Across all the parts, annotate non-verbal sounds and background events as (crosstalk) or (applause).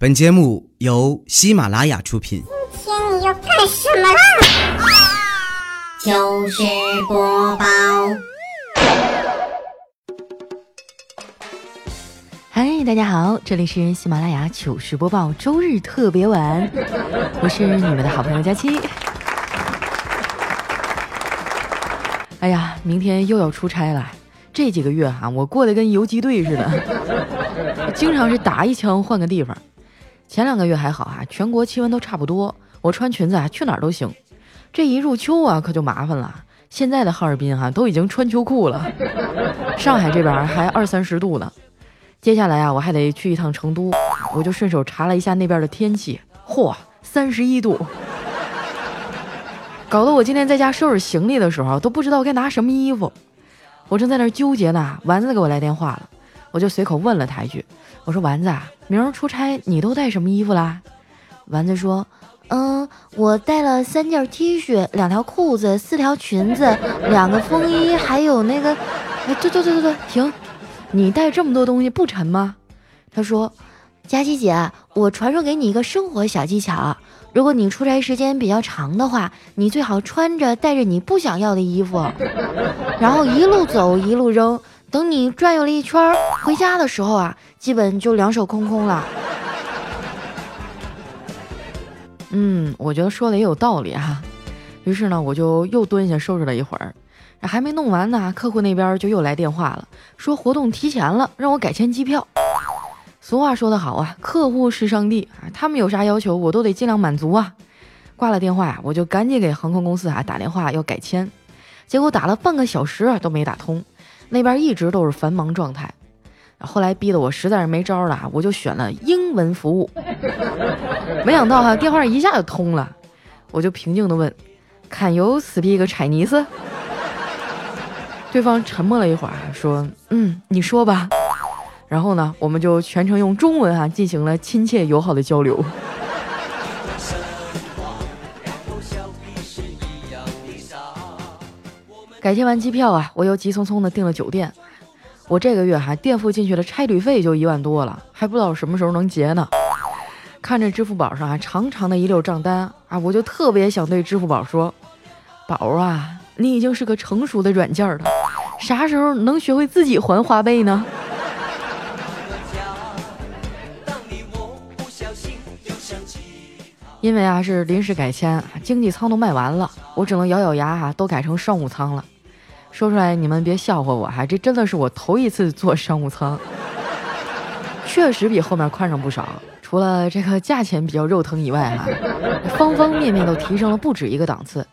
本节目由喜马拉雅出品。今天你要干什么啦？糗事播报，嗨，大家好，这里是喜马拉雅糗事播报周日特别晚，我是你们的好朋友佳期。哎呀，明天又要出差了，这几个月哈、我过得跟游击队似的，经常是打一枪换个地方。前两个月还好啊，全国气温都差不多，我穿裙子啊去哪儿都行。这一入秋啊，可就麻烦了。现在的哈尔滨哈、都已经穿秋裤了，(laughs) 上海这边还二三十度呢。接下来啊，我还得去一趟成都，我就顺手查了一下那边的天气，嚯，三十一度，(laughs) 搞得我今天在家收拾行李的时候都不知道该拿什么衣服。我正在那儿纠结呢，丸子给我来电话了，我就随口问了他一句，我说丸子啊，明儿出差你都带什么衣服啦？丸子说，嗯，我带了三件 T 恤、两条裤子、四条裙子、两个风衣，还有那个……哎，对对对对对，停！你带这么多东西不沉吗？他说：“佳琪姐，我传授给你一个生活小技巧，如果你出差时间比较长的话，你最好穿着带着你不想要的衣服，(laughs) 然后一路走一路扔，等你转悠了一圈儿回家的时候啊，基本就两手空空了。”嗯，我觉得说的也有道理哈、于是呢，我就又蹲下收拾了一会儿，还没弄完呢，客户那边就又来电话了，说活动提前了，让我改签机票。俗话说得好啊，客户是上帝啊，他们有啥要求我都得尽量满足啊。挂了电话呀，我就赶紧给航空公司啊打电话要改签，结果打了半个小时都没打通，那边一直都是繁忙状态。后来逼得我实在是没招了，我就选了英文服务。没想到哈、电话一下就通了，我就平静地问：“Can you speak Chinese？” 对方沉默了一会儿，说：“嗯，你说吧。”然后呢，我们就全程用中文啊进行了亲切友好的交流。改签完机票啊，我又急匆匆的订了酒店。我这个月还垫付进去的差旅费就一万多了，还不知道什么时候能结呢。看着支付宝上啊长长的一溜账单啊，我就特别想对支付宝说：“宝啊，你已经是个成熟的软件了，啥时候能学会自己还花呗呢？”因为啊是临时改签，经济舱都卖完了，我只能咬咬牙啊都改成商务舱了。说出来你们别笑话我哈，这真的是我头一次坐商务舱，(laughs) 确实比后面宽敞不少。除了这个价钱比较肉疼以外哈，方方面面都提升了不止一个档次。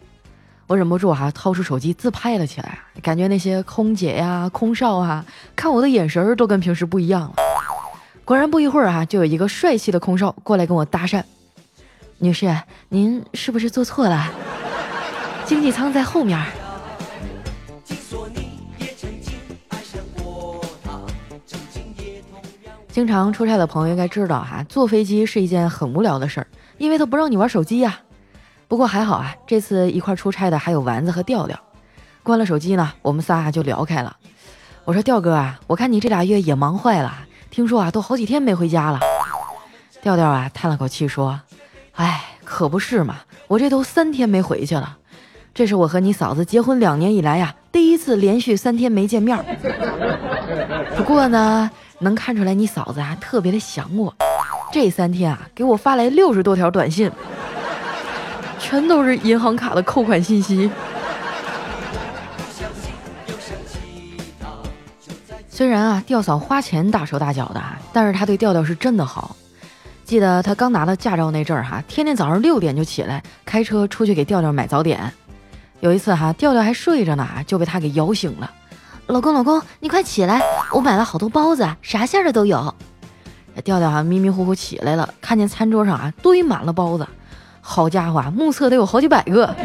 我忍不住哈掏出手机自拍了起来，感觉那些空姐呀、空少啊，看我的眼神都跟平时不一样了。果然不一会儿哈，就有一个帅气的空少过来跟我搭讪。女士，您是不是坐错了？经济舱在后面。经常出差的朋友应该知道哈，坐飞机是一件很无聊的事儿，因为他不让你玩手机呀。不过还好啊，这次一块出差的还有丸子和调调。关了手机呢，我们仨就聊开了。我说调哥啊，我看你这俩月也忙坏了，听说啊都好几天没回家了。调调啊叹了口气说：“哎，可不是嘛，我这都三天没回去了。这是我和你嫂子结婚两年以来呀，第一次连续三天没见面。不过呢，能看出来你嫂子啊特别的想我，这三天啊给我发来六十多条短信，全都是银行卡的扣款信息。虽然啊调嫂花钱大手大脚的，但是她对调调是真的好。记得他刚拿到驾照那阵儿哈，天天早上六点就起来开车出去给调调买早点。有一次哈，调调还睡着呢，就被他给摇醒了。老公，老公，你快起来，我买了好多包子，啥馅儿的都有。调调哈迷迷糊糊起来了，看见餐桌上啊堆满了包子，好家伙啊，目测得有好几百个，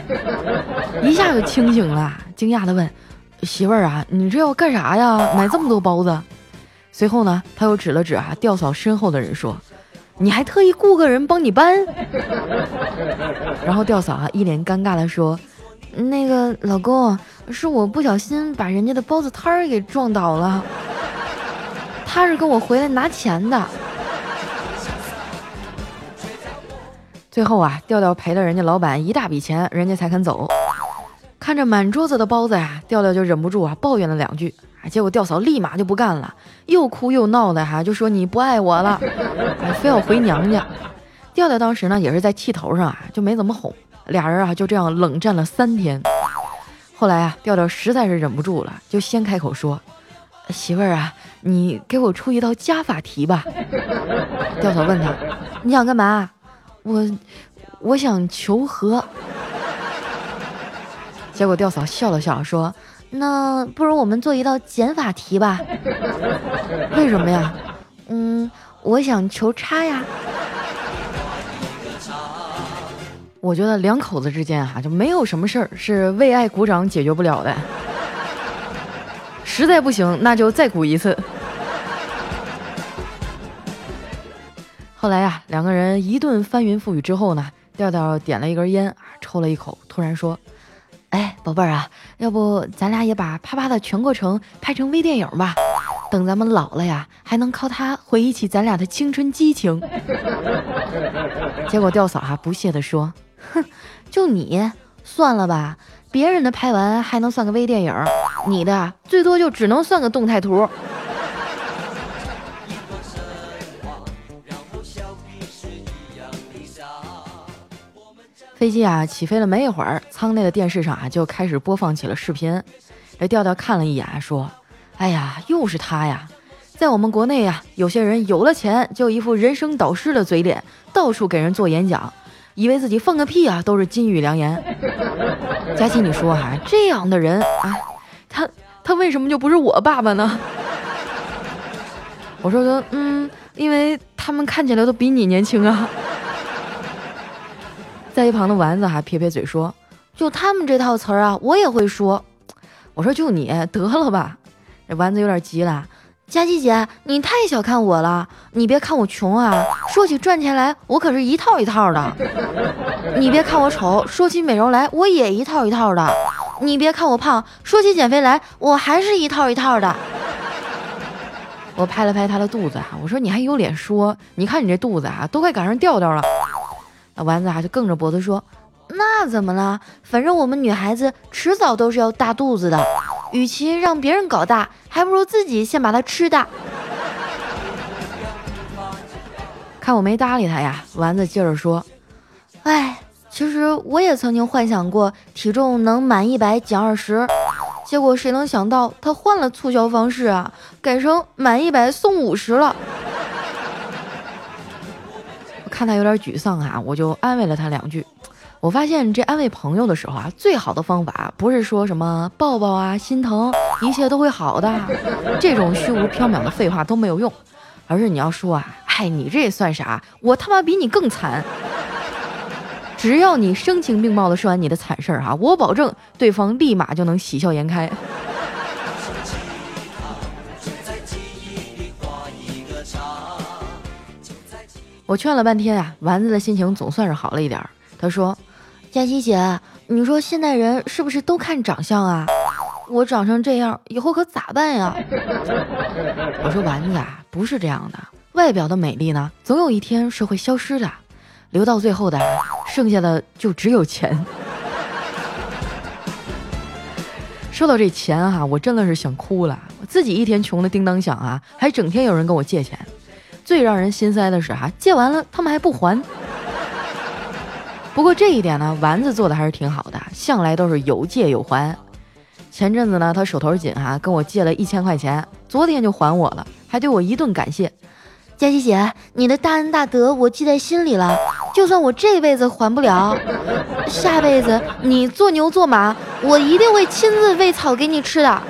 (laughs) 一下就清醒了，惊讶的问媳妇儿啊，你这要干啥呀？买这么多包子？随后呢，他又指了指啊调嫂身后的人说。你还特意雇个人帮你搬，(laughs) 然后调嫂啊一脸尴尬的说：“那个老公，是我不小心把人家的包子摊儿给撞倒了，他是跟我回来拿钱的。”最后啊，调调赔了人家老板一大笔钱，人家才肯走。看着满桌子的包子呀，调调就忍不住啊抱怨了两句。啊，结果调嫂立马就不干了，又哭又闹的哈，就说你不爱我了，非要回娘家。调调当时呢也是在气头上啊，就没怎么哄。俩人啊就这样冷战了三天。后来啊，调调实在是忍不住了，就先开口说：“媳妇儿啊，你给我出一道加法题吧。”调嫂问他：“你想干嘛？”我我想求和。结果吊嫂笑了笑说：“那不如我们做一道减法题吧？(laughs) 为什么呀？嗯，我想求差呀。我觉得两口子之间哈就没有什么事儿是为爱鼓掌解决不了的。实在不行，那就再鼓一次。后来呀，两个人一顿翻云覆雨之后呢，调调点了一根烟，抽了一口，突然说。哎，宝贝儿啊，要不咱俩也把啪啪的全过程拍成微电影吧？等咱们老了呀，还能靠它回忆起咱俩的青春激情。结果吊嫂哈不屑地说：“哼，就你算了吧，别人的拍完还能算个微电影，你的最多就只能算个动态图。”飞机啊起飞了没一会儿，舱内的电视上啊就开始播放起了视频。这调调看了一眼，说：“哎呀，又是他呀！在我们国内呀，有些人有了钱就一副人生导师的嘴脸，到处给人做演讲，以为自己放个屁啊都是金玉良言。(laughs) 佳琪，你说哈，这样的人啊，他他为什么就不是我爸爸呢？”我说说，嗯，因为他们看起来都比你年轻啊。在一旁的丸子还撇撇嘴说：“就他们这套词儿啊，我也会说。”我说：“就你得了吧。”这丸子有点急了：“佳琪姐，你太小看我了。你别看我穷啊，说起赚钱来，我可是一套一套的。你别看我丑，说起美容来，我也一套一套的。你别看我胖，说起减肥来，我还是一套一套的。”我拍了拍他的肚子啊，我说：“你还有脸说？你看你这肚子啊，都快赶上调调了。”丸子啊，就梗着脖子说：“那怎么了？反正我们女孩子迟早都是要大肚子的，与其让别人搞大，还不如自己先把它吃大。”看我没搭理他呀，丸子接着说：“哎，其实我也曾经幻想过体重能满一百减二十，结果谁能想到他换了促销方式啊，改成满一百送五十了。”看他有点沮丧啊，我就安慰了他两句。我发现这安慰朋友的时候啊，最好的方法不是说什么抱抱啊、心疼，一切都会好的，这种虚无缥缈的废话都没有用，而是你要说啊，嗨，你这算啥？我他妈比你更惨。只要你声情并茂的说完你的惨事儿哈，我保证对方立马就能喜笑颜开。我劝了半天啊，丸子的心情总算是好了一点。他说：“佳琪姐，你说现代人是不是都看长相啊？我长成这样，以后可咋办呀？” (laughs) 我说：“丸子啊，不是这样的，外表的美丽呢，总有一天是会消失的，留到最后的，剩下的就只有钱。(laughs) ”说到这钱哈，我真的是想哭了。我自己一天穷的叮当响啊，还整天有人跟我借钱。最让人心塞的是哈，借完了他们还不还。不过这一点呢，丸子做的还是挺好的，向来都是有借有还。前阵子呢，他手头紧哈，跟我借了一千块钱，昨天就还我了，还对我一顿感谢。佳琪姐，你的大恩大德我记在心里了，就算我这辈子还不了，下辈子你做牛做马，我一定会亲自喂草给你吃的。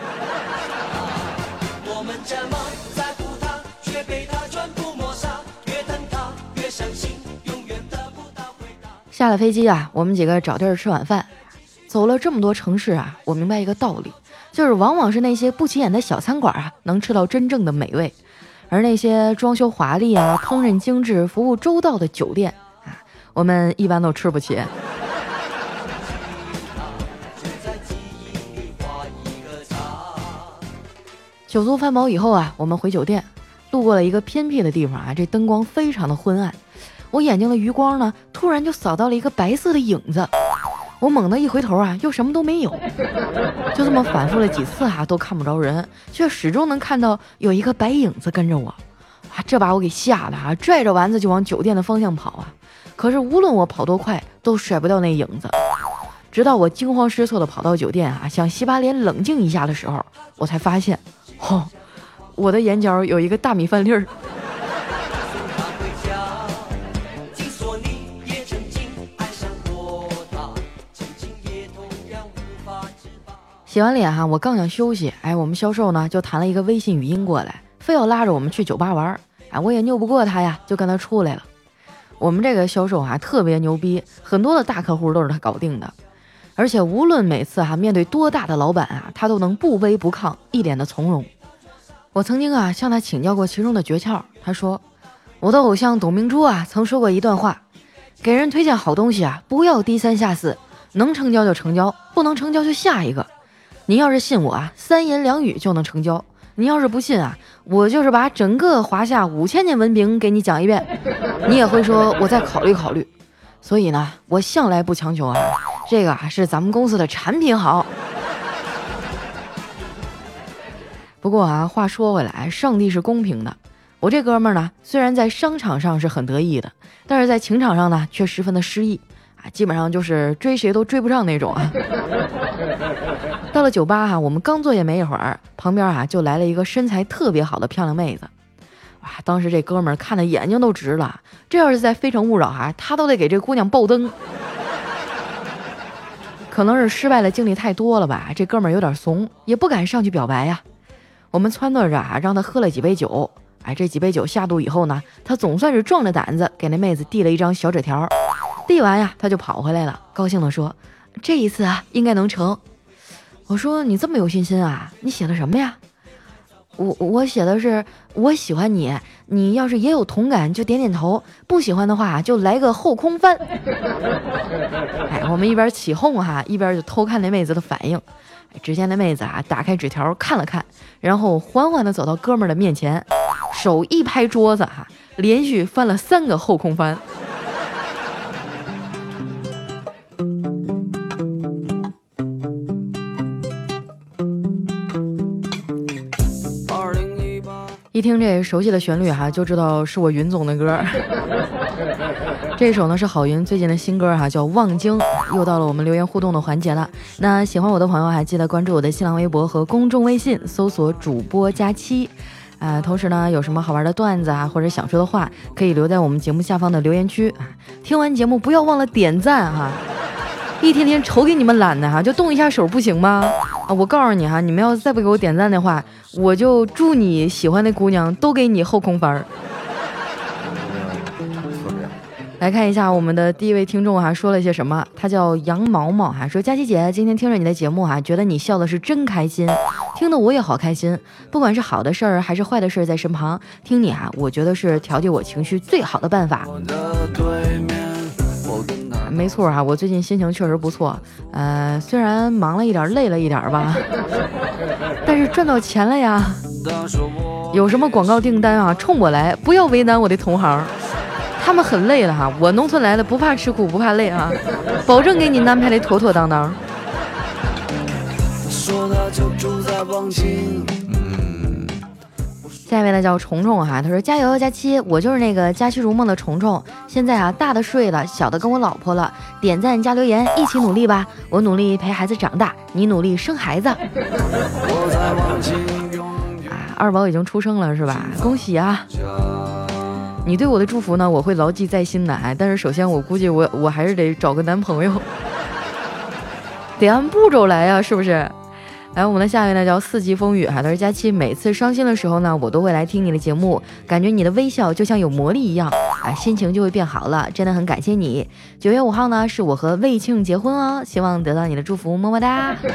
下了飞机啊，我们几个找地儿吃晚饭。走了这么多城市啊，我明白一个道理，就是往往是那些不起眼的小餐馆啊，能吃到真正的美味，而那些装修华丽啊、烹饪精致、服务周到的酒店啊，我们一般都吃不起。酒足饭饱以后啊，我们回酒店，路过了一个偏僻的地方啊，这灯光非常的昏暗。我眼睛的余光呢，突然就扫到了一个白色的影子。我猛地一回头啊，又什么都没有。就这么反复了几次哈，都看不着人，却始终能看到有一个白影子跟着我。哇，这把我给吓得啊，拽着丸子就往酒店的方向跑啊。可是无论我跑多快，都甩不掉那影子。直到我惊慌失措地跑到酒店啊，想洗把脸冷静一下的时候，我才发现，哦，我的眼角有一个大米饭粒儿。洗完脸哈，我刚想休息，哎，我们销售呢就弹了一个微信语音过来，非要拉着我们去酒吧玩，哎，我也拗不过他呀，就跟他出来了。我们这个销售啊特别牛逼，很多的大客户都是他搞定的，而且无论每次哈面对多大的老板啊，他都能不卑不亢，一脸的从容。我曾经啊向他请教过其中的诀窍，他说，我的偶像董明珠啊曾说过一段话，给人推荐好东西啊，不要低三下四，能成交就成交，不能成交就下一个。你要是信我啊，三言两语就能成交。你要是不信啊，我就是把整个华夏五千年文明给你讲一遍，你也会说我再考虑考虑。所以呢，我向来不强求啊，这个啊是咱们公司的产品好。不过啊，话说回来，上帝是公平的。我这哥们儿呢，虽然在商场上是很得意的，但是在情场上呢，却十分的失意啊，基本上就是追谁都追不上那种啊。到了酒吧哈，我们刚坐下没一会儿，旁边啊就来了一个身材特别好的漂亮妹子。哇，当时这哥们儿看的眼睛都直了。这要是在《非诚勿扰》哈，他都得给这姑娘爆灯。可能是失败的经历太多了吧，这哥们儿有点怂，也不敢上去表白呀。我们撺掇着啊，让他喝了几杯酒。哎，这几杯酒下肚以后呢，他总算是壮着胆子给那妹子递了一张小纸条。递完呀，他就跑回来了，高兴地说：“这一次啊，应该能成。”我说你这么有信心啊？你写的什么呀？我我写的是我喜欢你，你要是也有同感就点点头，不喜欢的话就来个后空翻。哎，我们一边起哄哈，一边就偷看那妹子的反应。只见那妹子啊，打开纸条看了看，然后缓缓地走到哥们儿的面前，手一拍桌子哈，连续翻了三个后空翻。一听这熟悉的旋律哈，(laughs) 就知道是我云总的歌。(laughs) 这首呢是郝云最近的新歌哈，叫《望京》。又到了我们留言互动的环节了。那喜欢我的朋友还记得关注我的新浪微博和公众微信，搜索主播佳期。啊，同时呢，有什么好玩的段子啊，或者想说的话，可以留在我们节目下方的留言区啊。听完节目不要忘了点赞哈。一天天瞅给你们懒的哈，就动一下手不行吗？啊，我告诉你哈，你们要是再不给我点赞的话，我就祝你喜欢的姑娘都给你后空翻儿。来看一下我们的第一位听众哈，说了些什么？他叫杨毛毛哈，说佳琪姐今天听着你的节目哈，觉得你笑的是真开心，听得我也好开心。不管是好的事儿还是坏的事儿，在身旁听你啊，我觉得是调节我情绪最好的办法。没错哈，我最近心情确实不错，呃，虽然忙了一点，累了一点吧，(laughs) 但是赚到钱了呀。有什么广告订单啊，冲我来，不要为难我的同行，他们很累了哈。我农村来的，不怕吃苦，不怕累啊，保证给你安排的妥妥当当。说他就住在王下一位呢叫虫虫哈，他说加油佳期，我就是那个佳期如梦的虫虫。现在啊，大的睡了，小的跟我老婆了。点赞加留言，一起努力吧！我努力陪孩子长大，你努力生孩子。啊，二宝已经出生了是吧？恭喜啊！你对我的祝福呢，我会牢记在心的。哎，但是首先我估计我我还是得找个男朋友，(laughs) 得按步骤来呀，是不是？来，我们的下一位呢叫四季风雨哈，他说佳期每次伤心的时候呢，我都会来听你的节目，感觉你的微笑就像有魔力一样，啊，心情就会变好了，真的很感谢你。九月五号呢是我和魏庆结婚哦，希望得到你的祝福，么么哒。(laughs)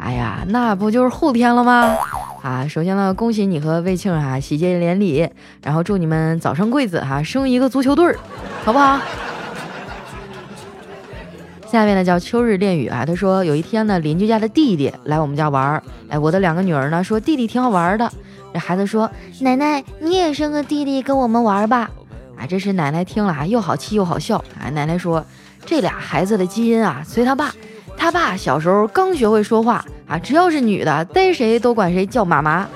哎呀，那不就是后天了吗？啊，首先呢，恭喜你和魏庆哈喜结连理，然后祝你们早生贵子哈，生一个足球队儿，好不好？下面呢叫秋日恋雨啊，他说有一天呢，邻居家的弟弟来我们家玩儿，哎，我的两个女儿呢说弟弟挺好玩的，这孩子说：“奶奶，你也生个弟弟跟我们玩吧。”啊，这时奶奶听了啊，又好气又好笑。啊，奶奶说：“这俩孩子的基因啊，随他爸。他爸小时候刚学会说话啊，只要是女的逮谁都管谁叫妈妈。”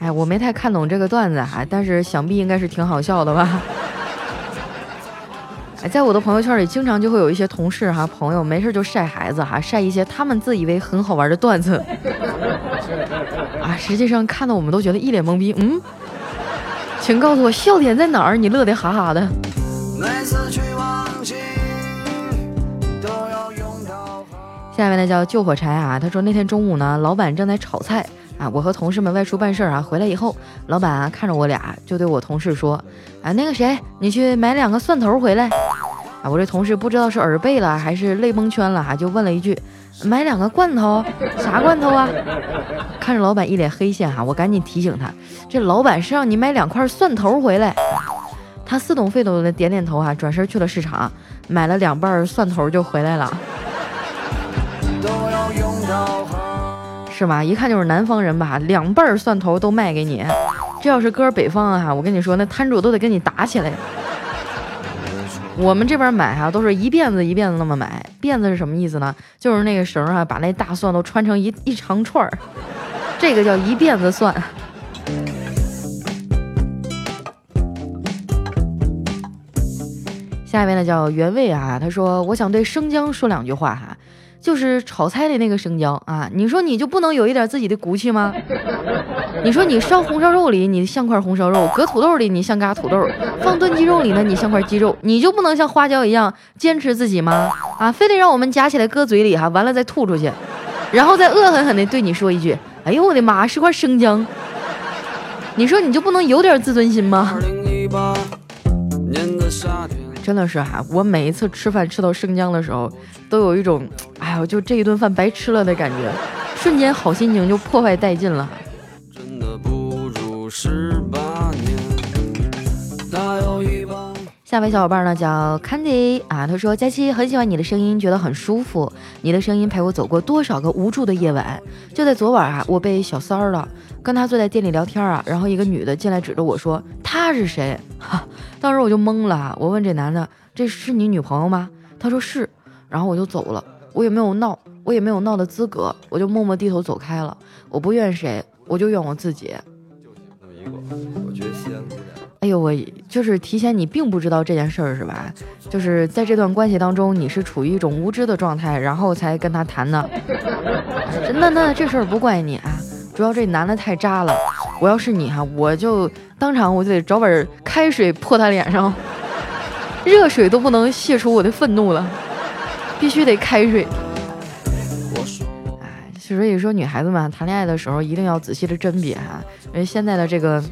哎，我没太看懂这个段子啊，但是想必应该是挺好笑的吧。哎，在我的朋友圈里，经常就会有一些同事哈朋友没事就晒孩子哈，晒一些他们自以为很好玩的段子。啊，实际上看的我们都觉得一脸懵逼。嗯，请告诉我笑点在哪儿？你乐得哈哈的。下面呢叫救火柴啊，他说那天中午呢，老板正在炒菜啊，我和同事们外出办事儿啊，回来以后，老板啊看着我俩就对我同事说，啊那个谁，你去买两个蒜头回来。啊，我这同事不知道是耳背了还是泪蒙圈了哈，就问了一句，买两个罐头，啥罐头啊？看着老板一脸黑线哈，我赶紧提醒他，这老板是让你买两块蒜头回来。他似懂非懂的点点头哈，转身去了市场，买了两瓣蒜头就回来了。是吧？一看就是南方人吧，两瓣蒜头都卖给你。这要是搁北方啊，我跟你说，那摊主都得跟你打起来。我们这边买哈，都是一辫子一辫子那么买。辫子是什么意思呢？就是那个绳啊，把那大蒜都穿成一一长串儿，这个叫一辫子蒜。下面呢叫原味啊，他说我想对生姜说两句话哈。就是炒菜的那个生姜啊，你说你就不能有一点自己的骨气吗？你说你烧红烧肉里你像块红烧肉，搁土豆里你像嘎土豆，放炖鸡肉里呢你像块鸡肉，你就不能像花椒一样坚持自己吗？啊，非得让我们夹起来搁嘴里哈，完了再吐出去，然后再恶狠狠地对你说一句：“哎呦我的妈，是块生姜。”你说你就不能有点自尊心吗？真的是哈，我每一次吃饭吃到生姜的时候，都有一种，哎呦，就这一顿饭白吃了的感觉，瞬间好心情就破坏殆尽了。真的不如下位小伙伴呢叫 Candy 啊，他说佳期很喜欢你的声音，觉得很舒服，你的声音陪我走过多少个无助的夜晚。就在昨晚啊，我被小三儿了，跟他坐在店里聊天啊，然后一个女的进来指着我说他是谁？哈。当时我就懵了，我问这男的：“这是你女朋友吗？”他说是，然后我就走了，我也没有闹，我也没有闹的资格，我就默默低头走开了。我不怨谁，我就怨我自己。就那么一个，我觉得西安姑娘哎呦，我就是提前，你并不知道这件事儿是吧？就是在这段关系当中，你是处于一种无知的状态，然后才跟他谈的。(laughs) 那那这事儿不怪你啊，主要这男的太渣了。我要是你哈，我就当场我就得找碗开水泼他脸上，(laughs) 热水都不能泄出我的愤怒了，必须得开水。哎，所以说女孩子们谈恋爱的时候一定要仔细的甄别哈，因为现在的这个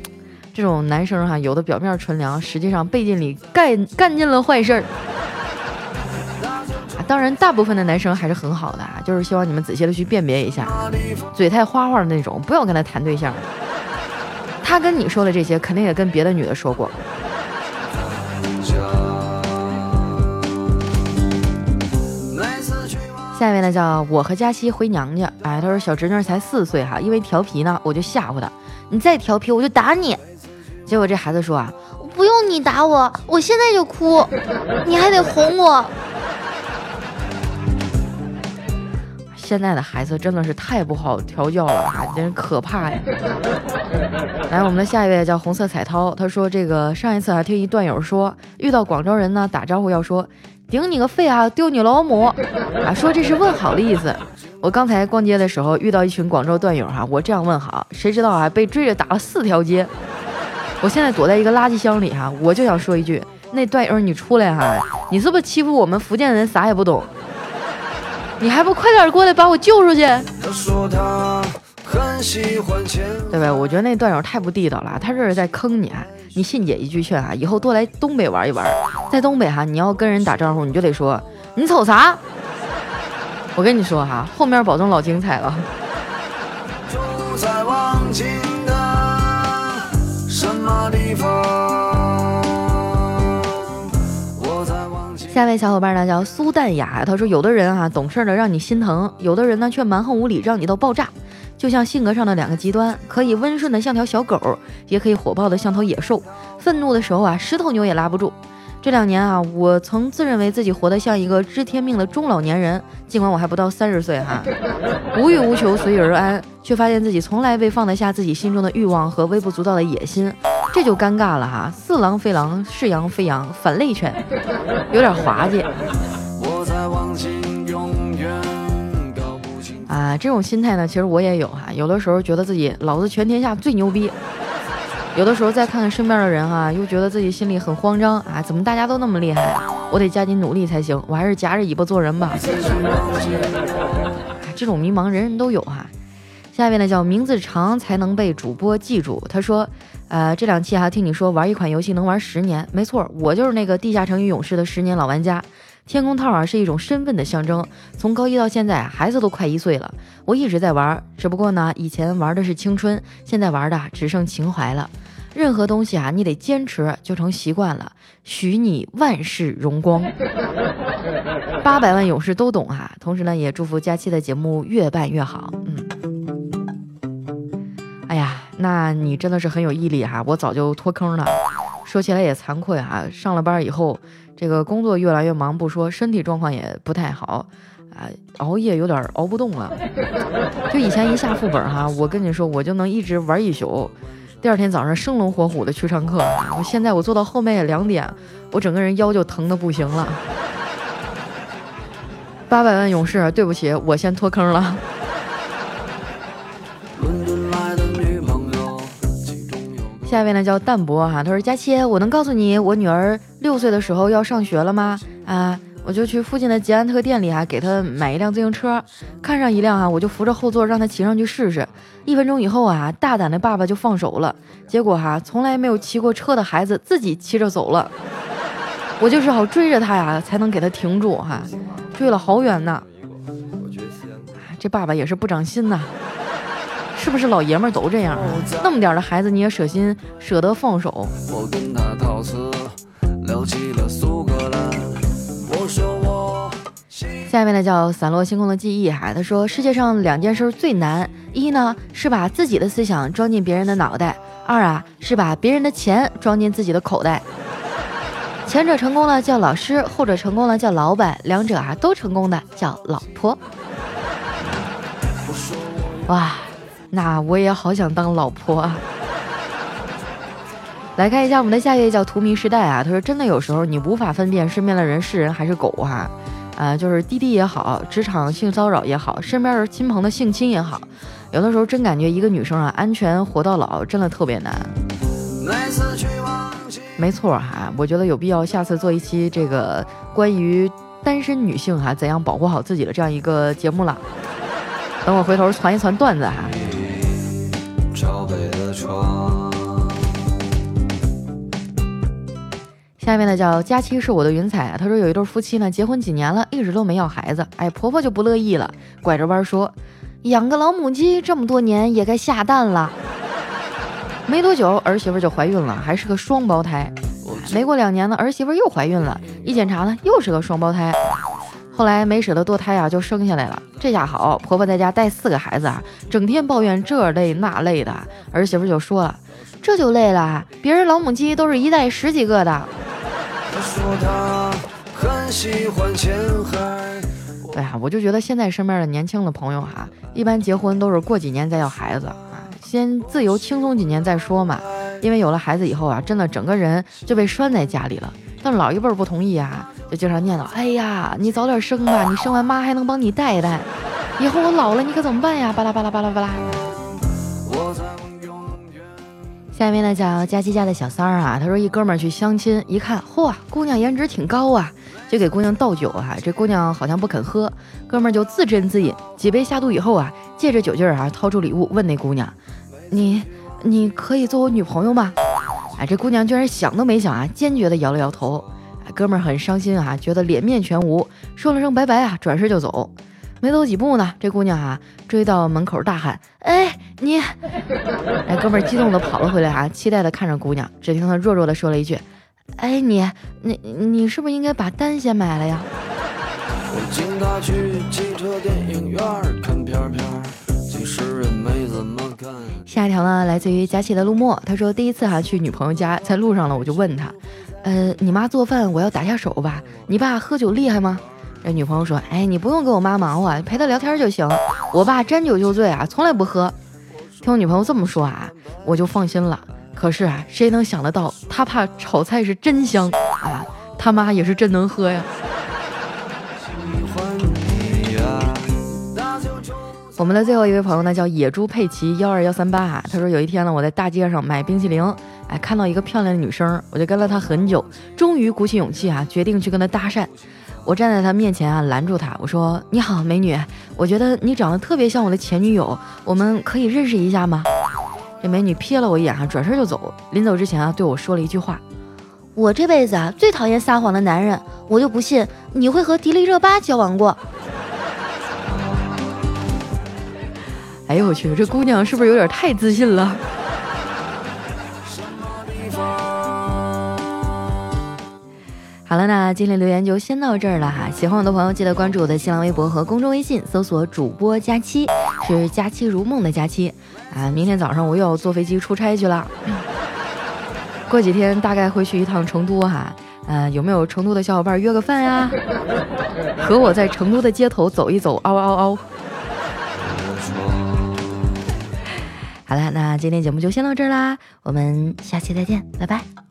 这种男生哈，有的表面纯良，实际上背地里干干尽了坏事儿。当然，大部分的男生还是很好的啊，就是希望你们仔细的去辨别一下，嘴太花花的那种，不要跟他谈对象。他跟你说的这些，肯定也跟别的女的说过。下面呢，叫我和佳期回娘家。哎，他说小侄女才四岁哈，因为调皮呢，我就吓唬他，你再调皮我就打你。结果这孩子说啊，不用你打我，我现在就哭，你还得哄我。现在的孩子真的是太不好调教了哈，真可怕呀！来，我们的下一位叫红色彩涛，他说这个上一次啊听一段友说，遇到广州人呢打招呼要说顶你个肺啊，丢你老母啊，说这是问好的意思。我刚才逛街的时候遇到一群广州段友哈，我这样问好，谁知道啊被追着打了四条街。我现在躲在一个垃圾箱里哈，我就想说一句，那段友你出来哈，你是不是欺负我们福建人啥也不懂？你还不快点过来把我救出去？对吧？我觉得那段友太不地道了，他这是在坑你。啊！你信姐一句劝啊，以后多来东北玩一玩。在东北哈，你要跟人打招呼，你就得说你瞅啥？我跟你说哈，后面保证老精彩了。下一位小伙伴呢叫苏淡雅，他说有的人啊懂事的让你心疼，有的人呢却蛮横无理让你到爆炸，就像性格上的两个极端，可以温顺的像条小狗，也可以火爆的像头野兽，愤怒的时候啊十头牛也拉不住。这两年啊，我曾自认为自己活得像一个知天命的中老年人，尽管我还不到三十岁哈，无欲无求，随遇而安，却发现自己从来未放得下自己心中的欲望和微不足道的野心，这就尴尬了哈。似狼非狼，是羊非羊，反类犬，有点滑稽。啊，这种心态呢，其实我也有哈，有的时候觉得自己老子全天下最牛逼。有的时候再看看身边的人哈，又觉得自己心里很慌张啊！怎么大家都那么厉害？我得加紧努力才行，我还是夹着尾巴做人吧。这种迷茫人人都有哈。下面呢叫名字长才能被主播记住。他说，呃，这两期哈听你说玩一款游戏能玩十年，没错，我就是那个地下城与勇士的十年老玩家。天空套啊是一种身份的象征，从高一到现在，孩子都快一岁了，我一直在玩，只不过呢，以前玩的是青春，现在玩的只剩情怀了。任何东西啊，你得坚持就成习惯了，许你万事荣光。(laughs) 八百万勇士都懂哈，同时呢，也祝福佳期的节目越办越好。嗯，哎呀，那你真的是很有毅力哈，我早就脱坑了。说起来也惭愧哈，上了班以后。这个工作越来越忙不说，身体状况也不太好，啊，熬夜有点熬不动了。就以前一下副本哈，我跟你说，我就能一直玩一宿，第二天早上生龙活虎的去上课。我现在我坐到后面两点，我整个人腰就疼的不行了。八百万勇士，对不起，我先脱坑了。下一位呢叫淡泊哈，他说佳期，我能告诉你我女儿六岁的时候要上学了吗？啊，我就去附近的捷安特店里哈，给他买一辆自行车，看上一辆哈，我就扶着后座让他骑上去试试。一分钟以后啊，大胆的爸爸就放手了，结果哈，从来没有骑过车的孩子自己骑着走了，我就只好追着他呀，才能给他停住哈，追了好远呢。这爸爸也是不长心呐。是不是老爷们儿都这样？那么点的孩子你也舍心舍得放手？下面呢叫散落星空的记忆哈，他说世界上两件事最难，一呢是把自己的思想装进别人的脑袋，二啊是把别人的钱装进自己的口袋。前者成功了叫老师，后者成功了叫老板，两者啊都成功的叫老婆。哇！那我也好想当老婆啊！来看一下我们的下一位叫图迷时代啊，他说真的有时候你无法分辨身边的人是人还是狗哈，啊，就是滴滴也好，职场性骚扰也好，身边的亲朋的性侵也好，有的时候真感觉一个女生啊，安全活到老真的特别难。没错哈，我觉得有必要下次做一期这个关于单身女性哈怎样保护好自己的这样一个节目了。等我回头传一传段子哈。下面呢叫佳期是我的云彩，他说有一对夫妻呢结婚几年了，一直都没要孩子，哎，婆婆就不乐意了，拐着弯说，养个老母鸡这么多年也该下蛋了。没多久儿媳妇就怀孕了，还是个双胞胎。没过两年呢，儿媳妇又怀孕了，一检查呢又是个双胞胎。后来没舍得堕胎啊，就生下来了。这下好，婆婆在家带四个孩子啊，整天抱怨这累那累的，儿媳妇就说了，这就累了，别人老母鸡都是一代十几个的。说他很喜欢前海哎呀，我就觉得现在身边的年轻的朋友哈，一般结婚都是过几年再要孩子啊，先自由轻松几年再说嘛。因为有了孩子以后啊，真的整个人就被拴在家里了。但老一辈不同意啊，就经常念叨：“哎呀，你早点生吧，你生完妈还能帮你带一带。以后我老了，你可怎么办呀？”巴拉巴拉巴拉巴拉。下面呢叫佳琪家的小三儿啊，他说一哥们儿去相亲，一看，嚯，姑娘颜值挺高啊，就给姑娘倒酒啊。这姑娘好像不肯喝，哥们儿就自斟自饮几杯下肚以后啊，借着酒劲儿啊，掏出礼物问那姑娘：“你你可以做我女朋友吗？”哎，这姑娘居然想都没想啊，坚决的摇了摇头。哎，哥们儿很伤心啊，觉得脸面全无，说了声拜拜啊，转身就走。没走几步呢，这姑娘啊追到门口大喊：“哎，你！(laughs) ”哎，哥们儿激动的跑了回来啊，期待的看着姑娘。只听她弱弱的说了一句：“哎，你你你是不是应该把单先买了呀？我请他去汽车电影院看片片，几十人没怎么看。下一条呢，来自于佳琪的陆墨，他说第一次哈去女朋友家，在路上了，我就问他，呃，你妈做饭我要打下手吧？你爸喝酒厉害吗？这女朋友说，哎，你不用给我妈忙活，陪她聊天就行。我爸沾酒就醉啊，从来不喝。听我女朋友这么说啊，我就放心了。可是啊，谁能想得到，他怕炒菜是真香啊，他妈也是真能喝呀。我们的最后一位朋友呢，叫野猪佩奇幺二幺三八啊。他说有一天呢，我在大街上买冰淇淋，哎，看到一个漂亮的女生，我就跟了她很久，终于鼓起勇气啊，决定去跟她搭讪。我站在他面前啊，拦住他，我说：“你好，美女，我觉得你长得特别像我的前女友，我们可以认识一下吗？”这美女瞥了我一眼，啊，转身就走。临走之前啊，对我说了一句话：“我这辈子啊最讨厌撒谎的男人，我就不信你会和迪丽热巴交往过。”哎呦我去，这姑娘是不是有点太自信了？好了，那今天留言就先到这儿了哈。喜欢我的朋友，记得关注我的新浪微博和公众微信，搜索主播佳期，是佳期如梦的佳期。啊，明天早上我又要坐飞机出差去了。过几天大概会去一趟成都哈。呃，有没有成都的小伙伴约个饭呀？和我在成都的街头走一走，嗷嗷嗷。好了，那今天节目就先到这儿啦，我们下期再见，拜拜。